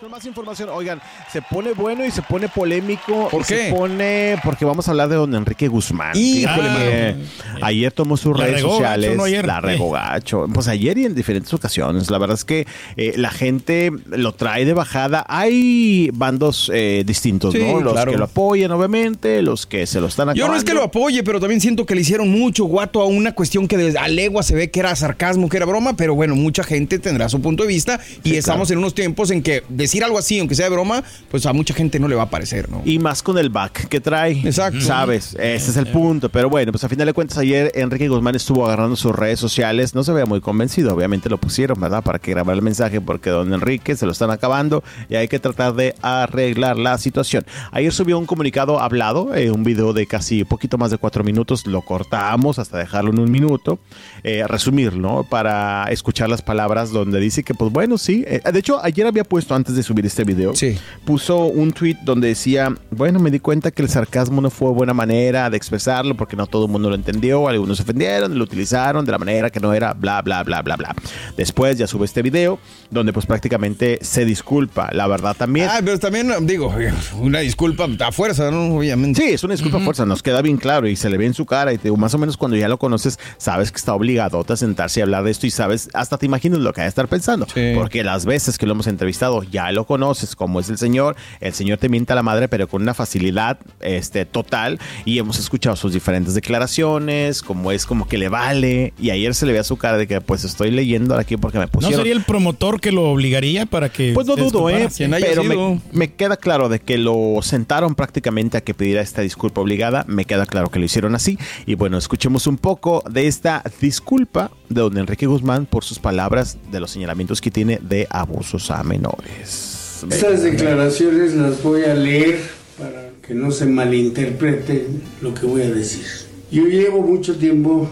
Con más información, oigan, se pone bueno y se pone polémico. ¿Por y qué? Se pone porque vamos a hablar de don Enrique Guzmán. Que ayer tomó sus redes regó sociales. ¿no? Ayer. La regó gacho. Pues ayer y en diferentes ocasiones. La verdad es que eh, la gente lo trae de bajada. Hay bandos eh, distintos, Sí, ¿no? Los claro. que lo apoyan, obviamente, los que se lo están acabando. Yo no es que lo apoye, pero también siento que le hicieron mucho guato a una cuestión que desde a legua se ve que era sarcasmo, que era broma, pero bueno, mucha gente tendrá su punto de vista y Sí, estamos claro. en unos tiempos en que decir algo así, aunque sea de broma, pues a mucha gente no le va a parecer, ¿no? Y más con el back que trae. Exacto. ¿Sabes? Ese es el punto. Pero bueno, pues a final de cuentas, ayer Enrique Guzmán estuvo agarrando sus redes sociales. No se veía muy convencido. Obviamente lo pusieron, ¿verdad? Para que grabara el mensaje, porque don Enrique se lo están acabando y hay que tratar de arreglar la situación. Ayer subió un comunicado hablado, eh, un video de casi poquito más de cuatro minutos. Lo cortamos hasta dejarlo en un minuto. Eh, resumir, ¿no? Para escuchar las palabras donde dice que, pues bueno, sí. Eh, de hecho, ayer había puesto antes de subir este video Sí. puso un tweet donde decía, bueno, me di cuenta que el sarcasmo no fue buena manera de expresarlo porque no todo el mundo lo entendió, algunos se ofendieron, lo utilizaron de la manera que no era, bla, bla, bla, bla, bla. Después ya sube este video donde pues prácticamente se disculpa, la verdad también. Ah, pero también digo, una disculpa a fuerza, ¿no? Obviamente. Sí, es una disculpa a fuerza, nos queda bien claro y se le ve en su cara y te más o menos cuando ya lo conoces, sabes que está obligado a sentarse y hablar de esto y sabes, hasta te imaginas lo que va a estar pensando. Sí. Porque las veces que lo hemos entrevistado ya lo conoces, como es el señor, el señor te mienta a la madre, pero con una facilidad este, total y hemos escuchado sus diferentes declaraciones, como es como que le vale y ayer se le ve a su cara de que pues estoy leyendo aquí porque me ¿No pusieron... sería el promotor que lo obligaría para que... Pues no dudo, ¿eh? Pero me, me queda claro de que lo sentaron prácticamente a que pidiera esta disculpa obligada. Me queda claro que lo hicieron así. Y bueno, escuchemos un poco de esta disculpa de don Enrique Guzmán por sus palabras de los señalamientos que tiene de abusos a menores. Estas declaraciones las voy a leer para que no se malinterprete lo que voy a decir. Yo llevo mucho tiempo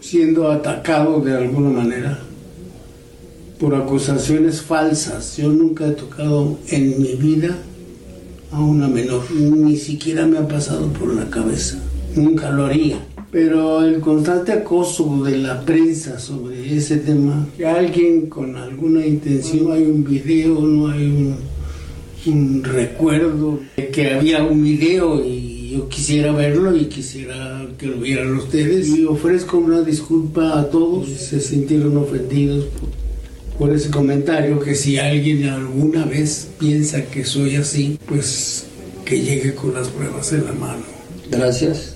siendo atacado de alguna manera por acusaciones falsas. Yo nunca he tocado en mi vida a una menor. Ni siquiera me ha pasado por la cabeza. Nunca lo haría. Pero el constante acoso de la prensa sobre ese tema, que alguien con alguna intención, hay un video, no hay un, un recuerdo, que había un video y yo quisiera verlo y quisiera que lo vieran ustedes. Y ofrezco una disculpa a todos se sintieron ofendidos por, por ese comentario, que si alguien alguna vez piensa que soy así, pues que llegue con las pruebas en la mano. Gracias.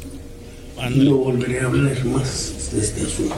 Y no volveré a hablar más de este asunto.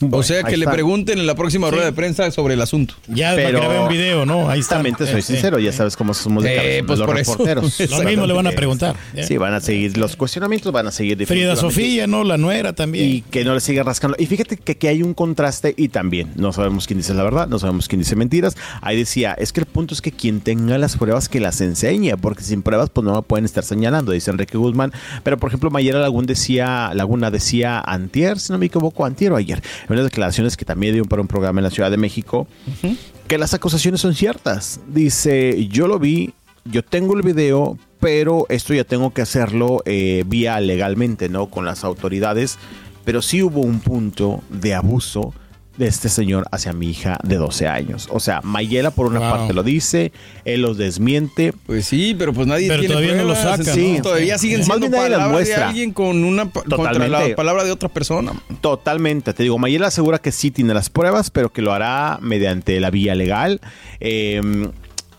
O sea, que le está. pregunten en la próxima rueda de prensa sobre el asunto. Ya Pero- grabé un video, ¿no? Ahí está. Exactamente, soy Eh, sincero, ya sabes cómo somos de Eh, cabeza, pues los por eso. reporteros. eh, Lo mismo le van a preguntar. eh. Sí, van a seguir los cuestionamientos, van a seguir Frida. Sofía, ¿no? La nuera también. Y que no le siga rascando. Y fíjate que, que hay un contraste y también no sabemos quién dice la verdad, no sabemos quién dice mentiras. Ahí decía, es que el punto es que quien tenga las pruebas que las enseñe, porque sin pruebas pues no me pueden estar señalando, dice Enrique Guzmán. Pero por ejemplo, Mayera Laguna decía, Laguna decía antier, si no me equivoco, antier o ayer, unas declaraciones que también dio para un programa en la Ciudad de México, que las acusaciones son ciertas. Dice, yo lo vi, yo tengo el video, pero esto ya tengo que hacerlo eh, vía legalmente, ¿no? Con las autoridades. Pero sí hubo un punto de abuso de este señor hacia mi hija de 12 años. O sea, Mayela por una Wow. parte lo dice, él los desmiente. Pues sí, pero pues nadie Pero tiene todavía no lo sacan, sí, ¿no? Todavía siguen Más siendo palabras de muestra. alguien con una contra la palabra de otra persona. Totalmente, te digo, Mayela asegura que sí tiene las pruebas, pero que lo hará mediante la vía legal. Eh,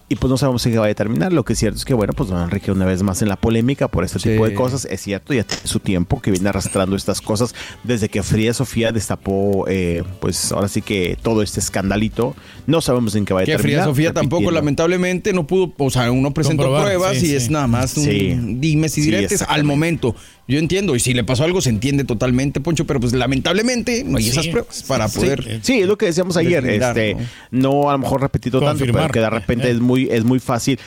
y pues no sabemos en qué va a terminar. Lo que es cierto es que, bueno, pues don Enrique una vez más en la polémica por este Sí. tipo de cosas. Es cierto, ya tiene su tiempo que viene arrastrando estas cosas desde que Frida Sofía destapó, eh, pues ahora sí que todo este escandalito. No sabemos en qué va a Que terminar. Frida Sofía tampoco, lamentablemente, no pudo, o sea, uno presentó Comprobar, pruebas sí, y sí. es nada más un y Sí, diretes al momento. Yo entiendo, y si le pasó algo se entiende totalmente, Poncho, pero pues lamentablemente no hay Sí. esas pruebas para Sí, poder... Sí, es lo que decíamos ayer. Este, ¿no? a lo mejor repetido tanto, pero que de repente Eh. es muy, es muy fácil.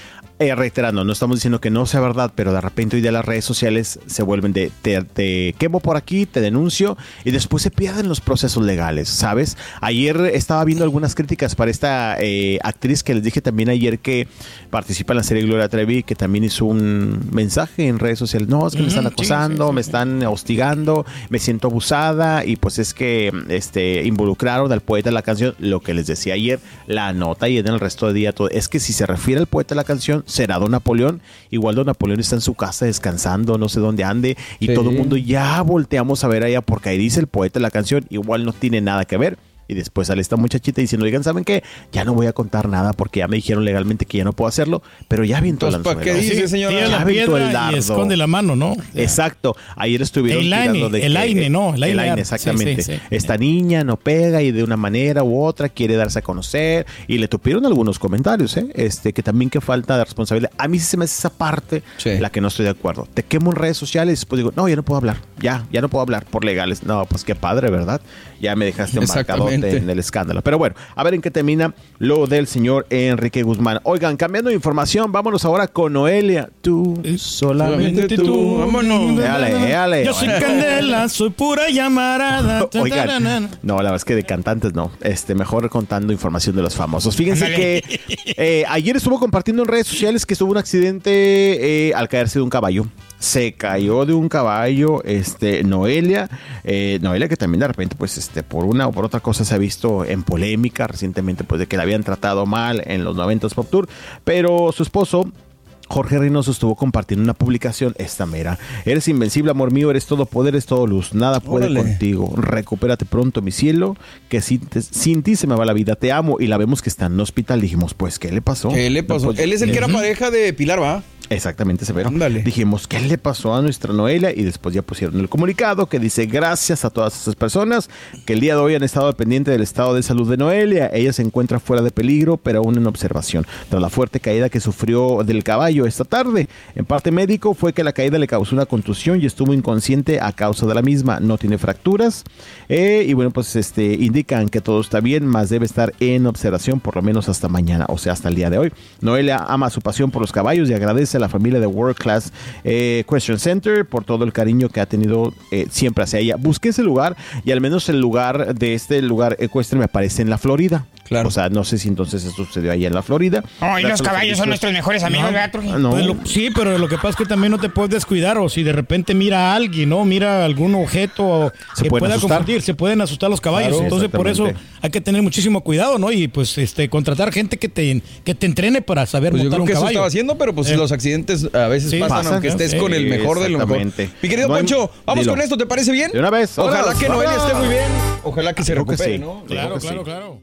Eh, reiterando, no estamos diciendo que no sea verdad, pero de repente hoy día las redes sociales se vuelven de te, te quemo por aquí, te denuncio y después se pierden los procesos legales, ¿sabes? Ayer estaba viendo algunas críticas para esta eh, actriz que les dije también ayer que participa en la serie Gloria Trevi, que también hizo un mensaje en redes sociales. No, es que me están sí, acosando, sí, sí, me están hostigando, me siento abusada y pues es que este involucraron al poeta de la canción, lo que les decía ayer, la nota y en el resto del día todo, es que si se refiere al poeta de la canción, será Don Napoleón, igual Don Napoleón está en su casa descansando, no sé dónde ande y Sí. todo el mundo ya volteamos a ver allá porque ahí dice el poeta de la canción, igual no tiene nada que ver. Y después sale esta muchachita diciendo, oigan, ¿saben qué? Ya no voy a contar nada porque ya me dijeron legalmente que ya no puedo hacerlo, pero ya viento el Pues, ¿para qué dice, señora? Ya la aventó el piedra y dardo. esconde la mano, ¿no? Exacto. Ayer estuvieron El tirando AINE, de el AINE, no, el AINE, sí, exactamente. sí, sí. Esta niña no pega y de una manera u otra quiere darse a conocer y le tupieron algunos comentarios, ¿eh? Este, que también que falta de responsabilidad. A mí sí se me hace esa parte Sí. la que no estoy de acuerdo. Te quemo en redes sociales y después digo, no, ya no puedo hablar. Ya, ya no puedo hablar por legales. No, pues qué padre, ¿verdad? Ya me dejaste un marcadote En el escándalo. Pero bueno, a ver en qué termina lo del señor Enrique Guzmán. Oigan, cambiando de información, vámonos ahora con Noelia. Tú, solamente solamente tú. tú, vámonos. Éale, éale. Yo soy candela, soy pura llamarada. Oigan, no, la verdad es que de cantantes no. Este, mejor contando información de los famosos. Fíjense que eh, ayer estuvo compartiendo en redes sociales que estuvo un accidente eh, al caerse de un caballo. Se cayó de un caballo, este, Noelia, eh, Noelia que también de repente, pues, este, por una o por otra cosa se ha visto en polémica recientemente, pues, de que la habían tratado mal en los 90s Pop Tour, pero su esposo, Jorge Reynoso estuvo compartiendo una publicación esta mera. Eres invencible, amor mío, eres todo poder, eres todo luz. Nada puede Órale. contigo. Recupérate pronto, mi cielo, que sin, te- sin ti se me va la vida. Te amo. Y la vemos que está en hospital. Dijimos, pues, ¿qué le pasó? ¿Qué le pasó? Pues, Él es el que era pareja de Pilar, ¿va? Exactamente, Severo. Ándale. Dijimos, ¿qué le pasó a nuestra Noelia? Y después ya pusieron el comunicado que dice, gracias a todas esas personas que el día de hoy han estado pendiente del estado de salud de Noelia. Ella se encuentra fuera de peligro, pero aún en observación. Tras la fuerte caída que sufrió del caballo esta tarde, en parte médico fue que la caída le causó una contusión y estuvo inconsciente a causa de la misma. No tiene fracturas. Eh, y bueno, pues este indican que todo está bien, más debe estar en observación por lo menos hasta mañana, o sea, hasta el día de hoy. Noelia ama su pasión por los caballos y agradece a la familia de World Class eh, Question Center por todo el cariño que ha tenido eh, siempre hacia ella. Busqué ese lugar y al menos el lugar de este lugar ecuestre me aparece en la Florida. Claro. O sea, no sé si entonces esto sucedió ahí en la Florida. Oh, y los caballos son nuestros mejores amigos, No. ¿verdad, Truji? No. Pues lo- sí, pero lo que pasa es que también no te puedes descuidar o si de repente mira a alguien, ¿no? Mira algún objeto o Se que pueda asustar. confundir, se pueden asustar los caballos. Claro, Entonces, por eso hay que tener muchísimo cuidado, ¿no? Y pues este contratar gente que te, que te entrene para saber Pues yo montar creo un que eso estaba haciendo, pero pues Eh. los accidentes a veces Sí, pasan, pasan, aunque estés sí, con el mejor de lo mejor. Mi querido No hay- Poncho, vamos Dilo. con esto, ¿te parece bien? De una vez, Ojalá que Noelia esté muy bien. Ojalá que se recupere. Claro, claro, claro.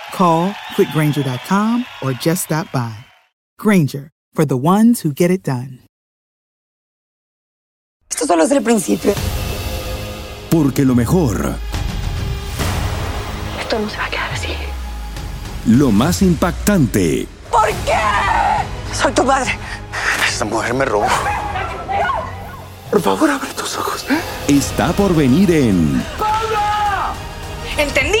Call quickgranger.com or just stop by. Granger, for the ones who get it done. Esto solo es el principio. Porque lo mejor, Esto no se va a quedar así. lo más impactante, ¿Por qué? Soy tu madre. Esta mujer me robó. Por favor, abre tus ojos. está por venir en ¿Entendiste?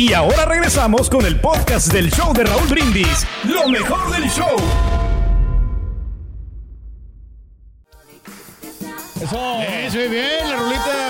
Y ahora regresamos con el podcast del show de Raúl Brindis. Lo mejor del show. Eso. Eso, bien, la rolita.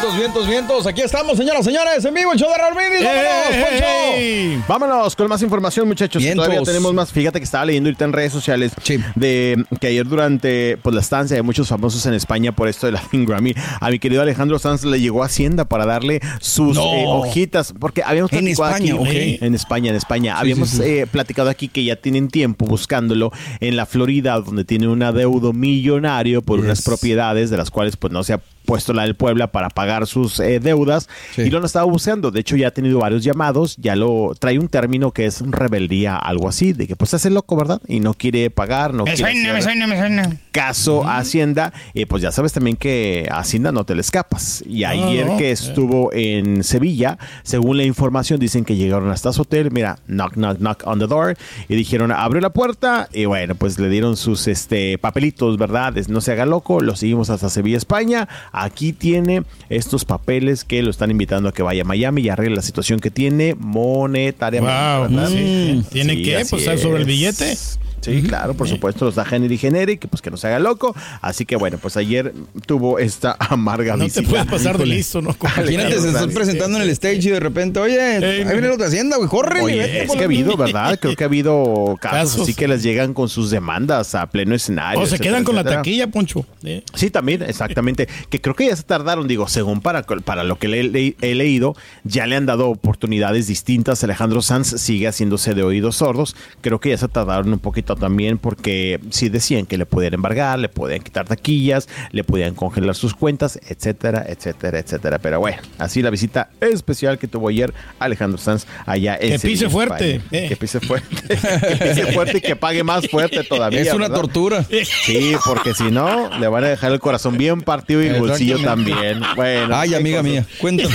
Vientos, vientos, vientos. Aquí estamos, señoras, señores, en vivo, el show de Raúl Brindis. ¡Vámonos, Poncho! Vámonos con más información, muchachos. Vientos. Todavía tenemos más. Fíjate que estaba leyendo ahorita en redes sociales de que ayer durante pues, la estancia de muchos famosos en España por esto de la Grammy, a mi querido Alejandro Sanz le llegó a Hacienda para darle sus No. eh, hojitas, porque habíamos En platicado España, aquí, en España, en España, Sí, habíamos sí, sí. eh, platicado aquí que ya tienen tiempo buscándolo en la Florida, donde tiene un adeudo millonario por unas propiedades de las cuales pues no se ha puesto la del Puebla para pagar sus eh, deudas y lo han estado buscando. De hecho, ya ha tenido varios llamados, ya lo trae un término que es rebeldía, algo así, de que pues es el loco, ¿verdad? Y no quiere pagar, no Me quiere suena, me suena, me suena. caso a Hacienda, eh, pues ya sabes también que a Hacienda no te le escapas. Y ayer no. que estuvo en Sevilla, según la información, dicen que llegaron hasta su hotel, mira, knock, knock, knock on the door, y dijeron, abre la puerta, y bueno, pues le dieron sus este, papelitos, ¿verdad? Es- No se haga loco, lo seguimos hasta Sevilla, España. Aquí tiene estos papeles que lo están invitando a que vaya a Miami y arregle la situación que tiene monetariamente. Wow, ¿verdad? sí. ¿Tiene que? así Pues, ¿sabes sobre el billete? Sí, claro, por supuesto, los da Henry Generic, pues que no se haga loco. Así que bueno, pues ayer tuvo esta amarga No te visita. puedes pasar de listo, ¿no? Imagínate, se estás presentando en el stage y de repente, oye, ahí viene los de Hacienda, güey, corre. Oye, es que ha habido, ¿verdad? Creo que ha habido casos, Casos. así que les llegan con sus demandas a pleno escenario. O se etcétera, quedan con la taquilla, Poncho. Eh. Sí, también, exactamente. Que creo que ya se tardaron, digo, según para, para lo que le, le- he leído, ya le han dado oportunidades distintas. Alejandro Sanz sigue haciéndose de oídos sordos. Creo que ya se tardaron un poquito también porque sí decían que le podían embargar, le podían quitar taquillas, le podían congelar sus cuentas, etcétera, etcétera, etcétera. Pero bueno, así la visita especial que tuvo ayer Alejandro Sanz allá en Que Sevilla, pise fuerte, eh. Que pise fuerte. que pise fuerte y que pague más fuerte todavía. Es una ¿verdad? tortura. Sí, porque si no, le van a dejar el corazón bien partido y el bolsillo también. Bueno. Ay, amiga cosas. mía, cuéntame.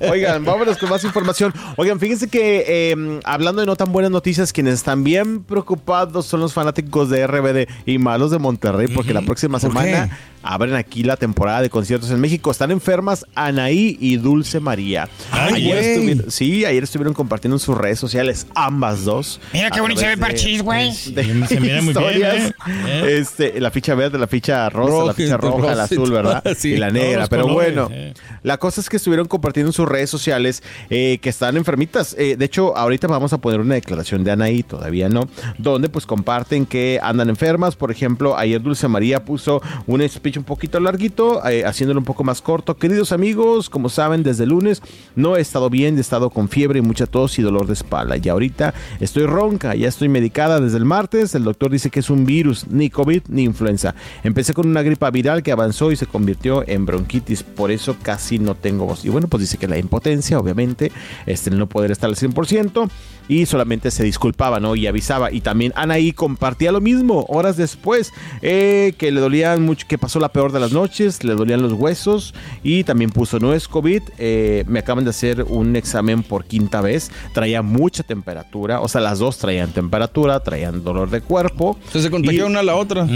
Oigan, vámonos con más información. Oigan, fíjense que eh, hablando de no tan buenas noticias, quienes están bien preocupados son los fanáticos de RBD y malos de Monterrey, porque la próxima ¿Por semana qué? Abren aquí la temporada de conciertos en México. Están enfermas Anaí y Dulce María. Ay, ayer estuvieron, sí, ayer estuvieron compartiendo en sus redes sociales ambas dos. Mira qué bonito se ve Parchís, güey. de Se mira muy bien, historias. ¿eh? ¿Eh? Este, la ficha verde, la ficha rosa, la Roja, ficha roja, la azul, ¿verdad? sí. y la negra. Pero colores, bueno, eh. la cosa es que estuvieron compartiendo en sus redes sociales eh, que están enfermitas. Eh, de hecho, ahorita vamos a poner una declaración de Anaí, todavía no, donde pues comparten que andan enfermas. Por ejemplo, ayer Dulce María puso un speech un poquito larguito, eh, haciéndolo un poco más corto. Queridos amigos, como saben, desde el lunes no he estado bien, he estado con fiebre mucha tos y dolor de espalda. Y ahorita estoy ronca, ya estoy medicada desde el martes. El doctor dice que es un virus, ni COVID ni influenza. Empecé con una gripa viral que avanzó y se convirtió en bronquitis, por eso casi no tengo voz. Y bueno, pues dice que la impotencia, obviamente, este, no poder estar al 100%. Y solamente se disculpaba, ¿no? Y avisaba. Y también Anaí compartía lo mismo horas después, eh, que le dolían mucho, que pasó la peor de las noches, le dolían los huesos y también puso, no es COVID, eh, me acaban de hacer un examen por quinta vez, traía mucha temperatura, o sea, las dos traían temperatura, traían dolor de cuerpo. Entonces se contagió una a la otra.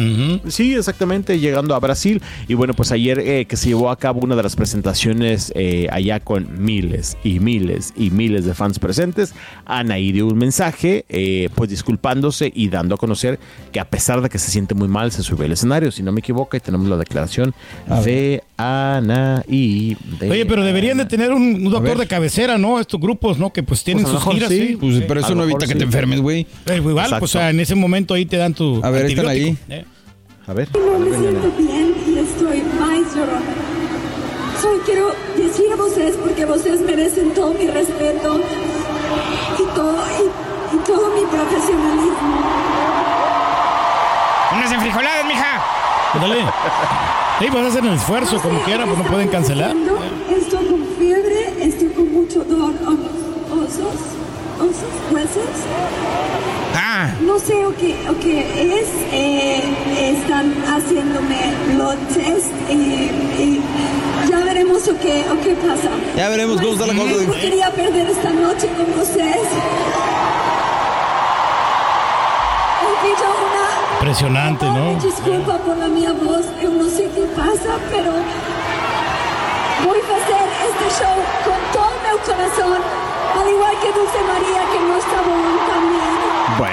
Sí, exactamente, llegando a Brasil. Y bueno, pues ayer eh, que se llevó a cabo una de las presentaciones eh, allá con miles y miles y miles de fans presentes, Anaí dio un mensaje, eh, pues disculpándose y dando a conocer que a pesar de que se siente muy mal, se subió al escenario. Si no me equivoco, y tenemos la declaración de Anaí. de- Oye, pero deberían de tener un, un doctor de cabecera, ¿no? Estos grupos, ¿no? Que pues tienen Pues sus mejor giras, sí. sí. Pues, pero eso no evita que sí. te enfermes, güey. Pero igual, Exacto. pues o sea, en ese momento ahí te dan tu A ver, están ahí. Eh. A ver. No me siento bien y estoy más llorona. Solo quiero decir a ustedes porque ustedes merecen todo mi respeto y todo, y, y todo mi profesionalismo. Unas enfrijoladas, mija. Dale. Sí, vas a hacer el esfuerzo como quiera, pues no pueden cancelar. Estoy con fiebre, estoy con mucho dolor osos, osos, huesos. Ah. No sé o qué, o qué es. eh, están haciéndome los test y, y ya veremos o qué, o qué pasa. Ya veremos cómo está la cosa. No quería perder esta noche con ustedes. Una Impresionante, ¿no? disculpa por la mía voz, yo no sé qué pasa, pero voy a hacer este show con todo mi corazón, al igual que Dulce María, que no está bien también.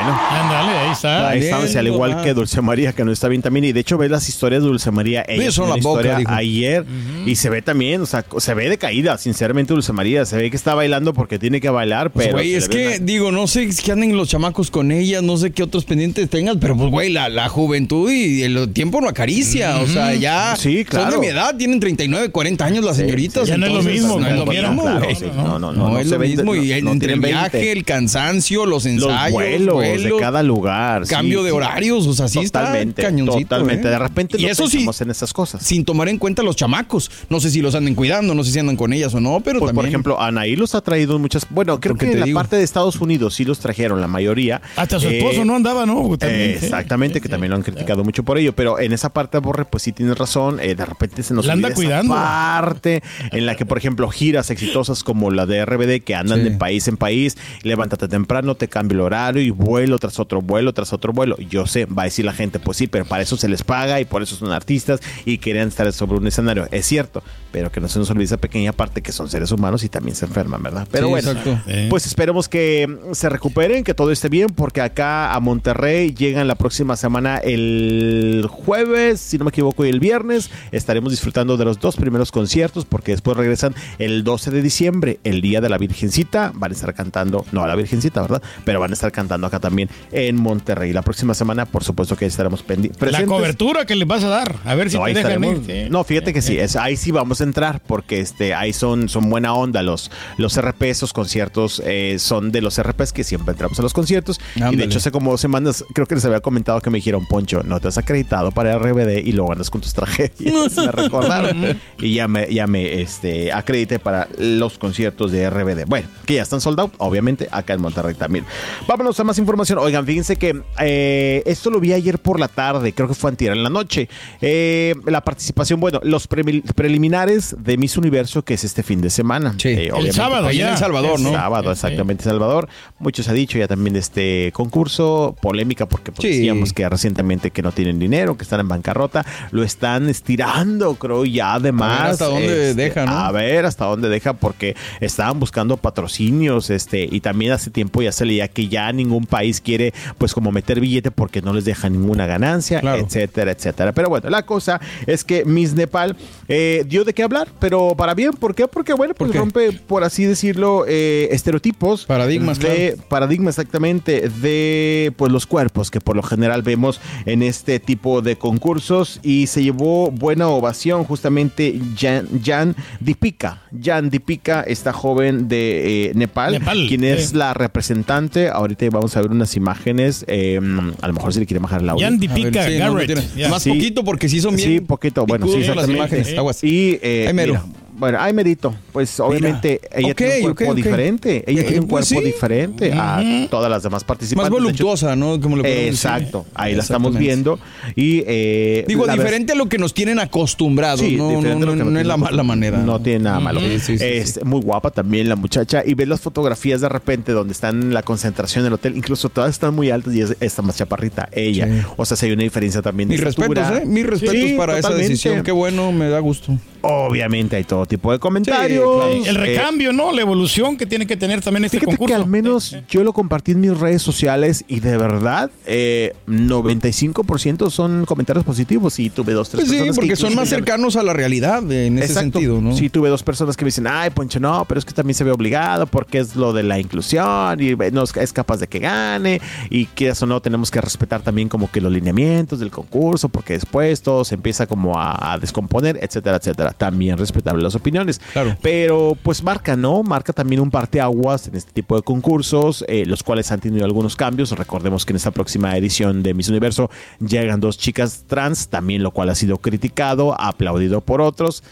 Bueno. Ándale, ahí está. Ahí estamos, al igual que Dulce María, que no está bien también. Y de hecho, ves las historias de Dulce María. Ella la boca, historia dijo. ayer y se ve también, o sea, se ve decaída, sinceramente, Dulce María. Se ve que está bailando porque tiene que bailar, Pues, pero. güey, es que, digo, no sé qué anden los chamacos con ellas, no sé qué otros pendientes tengas, pero pues, güey, la, la juventud y el tiempo no acaricia. O sea, ya Sí, claro. son de mi edad, tienen 39, 40 años las señoritas. Ya no es lo entonces, mismo, No es lo mismo. Claro, sí. No, no, no, No, no es lo mismo. y entre el tienen 20. viaje, el cansancio, los Los ensayos, vuelos, de cada lugar. sí, cambio de horarios, o sea, sí Totalmente, está cañoncito. totalmente. ¿eh? De repente y no eso sí, en esas cosas. sin tomar en cuenta los chamacos. No sé si los anden cuidando, no sé si andan con ellas o no, pero Pues, por también. ejemplo, Anaí los ha traído muchas. Bueno, creo que en la digo. parte de Estados Unidos sí los trajeron, la mayoría. Hasta su Eh, esposo no andaba, ¿no? También, eh, sí. exactamente, que también lo han criticado mucho por ello. Pero en esa parte, Borre, pues sí tienes razón. de repente se nos La anda olvida esa cuidando. parte en la que, por ejemplo, giras exitosas como la de RBD que andan Sí. de país en país, levántate temprano, te cambia el horario y vuelo tras otro vuelo tras otro vuelo. Yo sé, va a decir la gente, pues sí, pero para eso se les paga y por eso son artistas y querían estar sobre un escenario. Es cierto, pero que no se nos olvide esa pequeña parte que son seres humanos y también se enferman, ¿verdad? Pero Sí, bueno, exacto. pues esperemos que se recuperen, que todo esté bien, porque acá a Monterrey llegan la próxima semana el jueves, si no me equivoco, y el viernes. Estaremos disfrutando de los dos primeros conciertos, porque después regresan el 12 de diciembre, el día de la Virgencita. Van a estar cantando, no a la Virgencita, ¿verdad? Pero van a estar cantando acá también en Monterrey. La próxima semana, por supuesto que estaremos pendi- La cobertura que les vas a dar. A ver si No, te dejan ir. Sí. No, fíjate que sí, es, ahí sí vamos a entrar porque este, ahí son, son buena onda los, los RPs, esos conciertos eh, son de los RPs que siempre entramos a los conciertos. Y de hecho hace como dos semanas creo que les había comentado que me dijeron, Poncho, no te has acreditado para RBD y luego andas con tus tragedias. me recordaron. y ya me, ya me este, acredité para los conciertos de RBD. Bueno, que ya están sold out, obviamente, acá en Monterrey también. Vámonos a más información. Oigan, fíjense que eh, esto lo vi ayer por la tarde, creo que fue antier en la noche. Eh, la participación, bueno, los preliminares de Miss Universo, que es este fin de semana. Sí. Eh, El obviamente, sábado en ya. El Salvador, el ¿no? sábado, exactamente, Salvador. Muchos ha dicho ya también de este concurso, polémica, porque pues, Sí. decíamos que recientemente que no tienen dinero, que están en bancarrota, lo están estirando, creo, ya además. A ver hasta dónde deja, ¿no? A ver hasta dónde deja, porque estaban buscando patrocinios, este, y también hace tiempo ya se leía que ya ningún país quiere, pues, como meter billete porque no les deja ninguna ganancia, Claro. etcétera, etcétera. Pero bueno, la cosa es que Miss Nepal eh, dio de qué hablar, pero para bien, ¿por qué? Porque, bueno, pues rompe, por así decirlo, eh, estereotipos. Paradigmas, de, Paradigmas, exactamente, de pues los cuerpos que por lo general vemos en este tipo de concursos y se llevó buena ovación justamente Jan, Jan Dipika. Jan Dipika, esta joven de eh, Nepal, Nepal, quien es la representante. Ahorita vamos a ver unas imágenes. eh, a lo mejor si le quiere bajar el audio. Jan A ver, Dipika sí, no, no Garrett. tiene- Ya. Más Sí. poquito porque sí son bien. Sí, poquito. Bueno, sí, las imágenes. Aguas. Y eh, mira, Bueno, ay, Merito, pues obviamente ella Ok, tiene un cuerpo ok, ok. diferente. Ella Eh, tiene un pues cuerpo sí. diferente a todas las demás Más participantes. Hecho, voluptuosa, ¿no? Como le podemos decir. Exacto, ahí la estamos viendo. Y, eh, Digo, diferente a lo que nos tienen acostumbrados. Sí, no, no, lo no, no es la mala manera. No tiene nada malo. Sí, sí, sí, es muy guapa también la muchacha. Y ves las fotografías de repente donde están la concentración del hotel. Incluso todas están muy altas y es esta más chaparrita, ella. O sea, si hay una diferencia también Mis respetos. ¿eh? Mis respetos para esa totalmente. decisión. Qué bueno, me da gusto. Obviamente hay todo tipo de comentarios. claro. El Eh, recambio, ¿no? La evolución que tiene que tener también este Fíjate concurso. que al menos yo lo compartí en mis redes sociales y de verdad, eh, 95% son comentarios positivos y tuve dos, tres Pues sí, personas que porque son incluso más cercanos a la realidad eh, en ese Exacto. sentido, ¿no? Sí, tuve dos personas que me dicen, ay, Poncho, no, pero es que también se ve obligado porque es lo de la inclusión y no es, es capaz de que gane y que eso no tenemos que respetar también como que los lineamientos del concurso porque después todo se empieza como a, a descomponer, etcétera, etcétera. También respetable las opiniones. Claro. Pero pues marca, ¿no? Marca también un parteaguas en este tipo de concursos, eh, los cuales han tenido algunos cambios. Recordemos que en esta próxima edición de Miss Universo llegan dos chicas trans, también lo cual ha sido criticado, aplaudido por otros.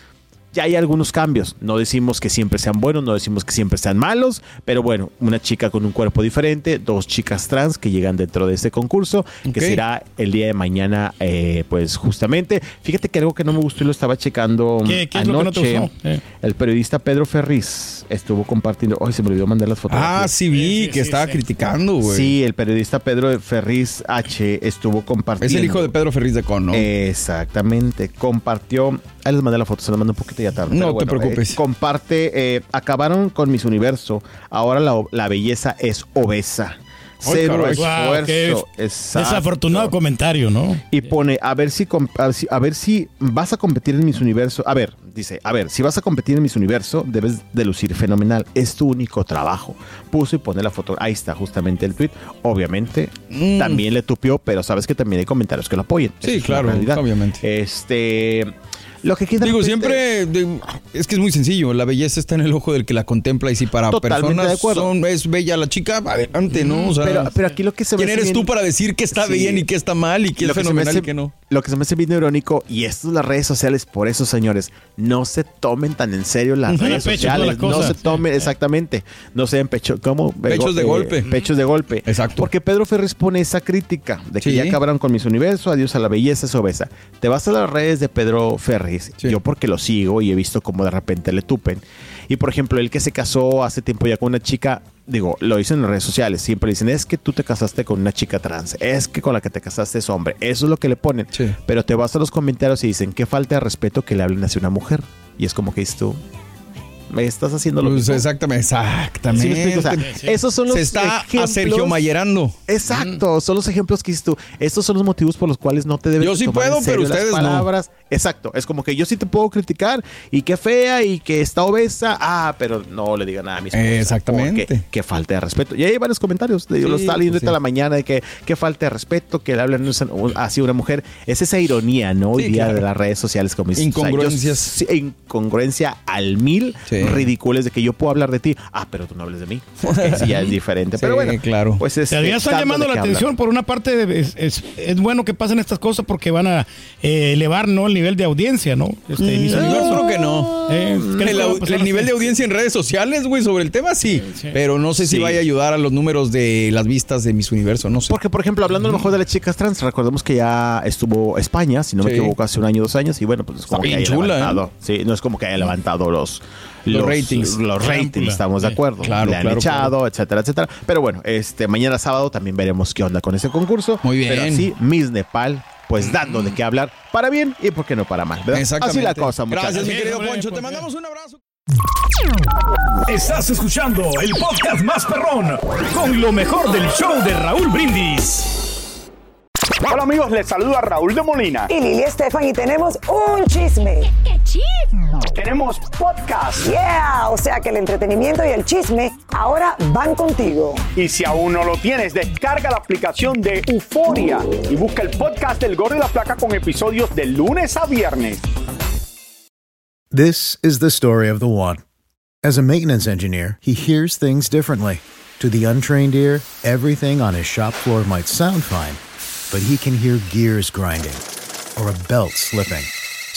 Ya hay algunos cambios. No decimos que siempre sean buenos, no decimos que siempre sean malos, pero bueno, una chica con un cuerpo diferente, dos chicas trans que llegan dentro de este concurso, que será el día de mañana, eh, pues justamente. Fíjate que algo que no me gustó y lo estaba checando ¿Qué- qué es lo que no te anoche. gustó? Eh. El periodista Pedro Ferriz estuvo compartiendo. Hoy se me olvidó mandar las fotografías. Ah, sí vi Sí, que sí, estaba sí. criticando, güey. Sí, el periodista Pedro Ferriz H estuvo compartiendo. Es el hijo de Pedro Ferriz de Con, ¿no? Exactamente. Compartió. Ahí les mandé la foto, se la mandé un poquito ya tarde. No te preocupes. eh, comparte. eh, acabaron con Miss Universo. Ahora la, la belleza es obesa. Ay, Cero esfuerzo. Exacto. Desafortunado comentario, ¿no? Y pone, a ver si a ver si- vas a competir en Miss Universo. A ver, dice, a ver, si vas a competir en Miss Universo, debes de lucir fenomenal. Es tu único trabajo. Puso y pone la foto. Ahí está justamente el tweet. Obviamente, Mm. también le tupió, pero sabes que también hay comentarios que lo apoyen. Sí, claro, obviamente. Este, lo que queda Digo, siempre de- es que es muy sencillo. La belleza está en el ojo del que la contempla y si para Totalmente de personas acuerdo. son- es bella la chica, adelante, ¿no? O sea, pero, pero aquí lo que se me ¿quién eres bien- tú para decir que está Sí. bien y que está mal y que es Lo que se me fenomenal hace- y que no? Lo que se me hace bien irónico, y esto es las redes sociales, por eso, señores, no se tomen tan en serio las redes pecho, sociales. No se tomen, exactamente, no sean pecho, ¿cómo? Pechos de golpe. Pechos de golpe. Exacto. Porque Pedro Ferris pone esa crítica de que Sí. ya acabaron con mis universo, adiós a la belleza, es obesa. Te vas a las redes de Pedro Ferris, Sí. yo porque lo sigo y he visto cómo de repente le tupen. Y por ejemplo, el que se casó hace tiempo ya con una chica, digo, lo hizo en las redes sociales, siempre dicen, es que tú te casaste con una chica trans, es que con la que te casaste es hombre, eso es lo que le ponen. Sí. Pero te vas a los comentarios y dicen, qué falta de respeto que le hablen hacia una mujer. Y es como que dices tú, me estás haciendo lo Pues mismo. exactamente, ¿Sí me exactamente. explico? O sea, esos son los Se está a Sergio Mayerando. Exacto, son los ejemplos que dices tú. Estos son los motivos por los cuales no te debes Yo sí tomar en puedo, pero las ustedes no. palabras. Exacto, es como que yo sí te puedo criticar y qué fea y que está obesa. Ah, pero no le digan nada a mis Exactamente. Que, que falta de respeto. Y hay varios comentarios. Yo Sí, lo estaba leyendo pues ahorita sí. la mañana de que, que falta de respeto, que le hablan así a una mujer. Es esa ironía, ¿no? Hoy Sí, día claro. de las redes sociales, como dices. tú. O sea, yo Incongruencias. sí, incongruencia al mil, Sí. Ridículas de que yo puedo hablar de ti. Ah, pero tú no hables de mí. Porque sí, ya es diferente. Pero Sí, bueno, claro. Pues es. Ya están llamando la atención. Por una parte, es, es- es bueno que pasen estas cosas porque van a eh, elevar ¿no? el nivel de audiencia, ¿no? Este, Miss Yo Universo. creo que no. Eh, ¿crees El, nivel de audiencia en redes sociales, güey, sobre el tema, sí. Pero no sé si Sí. vaya a ayudar a los números de las vistas de Miss Universo, no sé. Porque, por ejemplo, hablando a lo mejor de las chicas trans, recordemos que ya estuvo España, si no me Sí. equivoco, hace un año, dos años, y bueno, pues es como Está que bien haya chula, ¿eh? levantado. Sí, no es como que haya levantado los, Los ratings. Los ratings, estamos de acuerdo. Claro, Le han claro, echado, etcétera, etcétera. Pero bueno, este mañana sábado también veremos qué onda con ese concurso. Muy bien. Pero así, Miss Nepal, pues dando de qué hablar, para bien y por qué no para mal. ¿verdad? Exactamente. Así la cosa, muchachos. Gracias, mi querido Poncho. pues, Te mandamos un abrazo. Estás escuchando el podcast más perrón con lo mejor del show de Raúl Brindis. Hola amigos, les saluda Raúl de Molina. Y Lili Estefan y tenemos un chisme. ¡Qué chisme! Tenemos podcast. Yeah, o sea que el entretenimiento y el chisme ahora van contigo. Y si aún no lo tienes, descarga la aplicación de Euforia y busca el podcast del Gordo y la Placa con episodios de lunes a viernes. This is the story of the one. As a maintenance engineer, he hears things differently. To the untrained ear, everything on his shop floor might sound fine, but he can hear gears grinding or a belt slipping.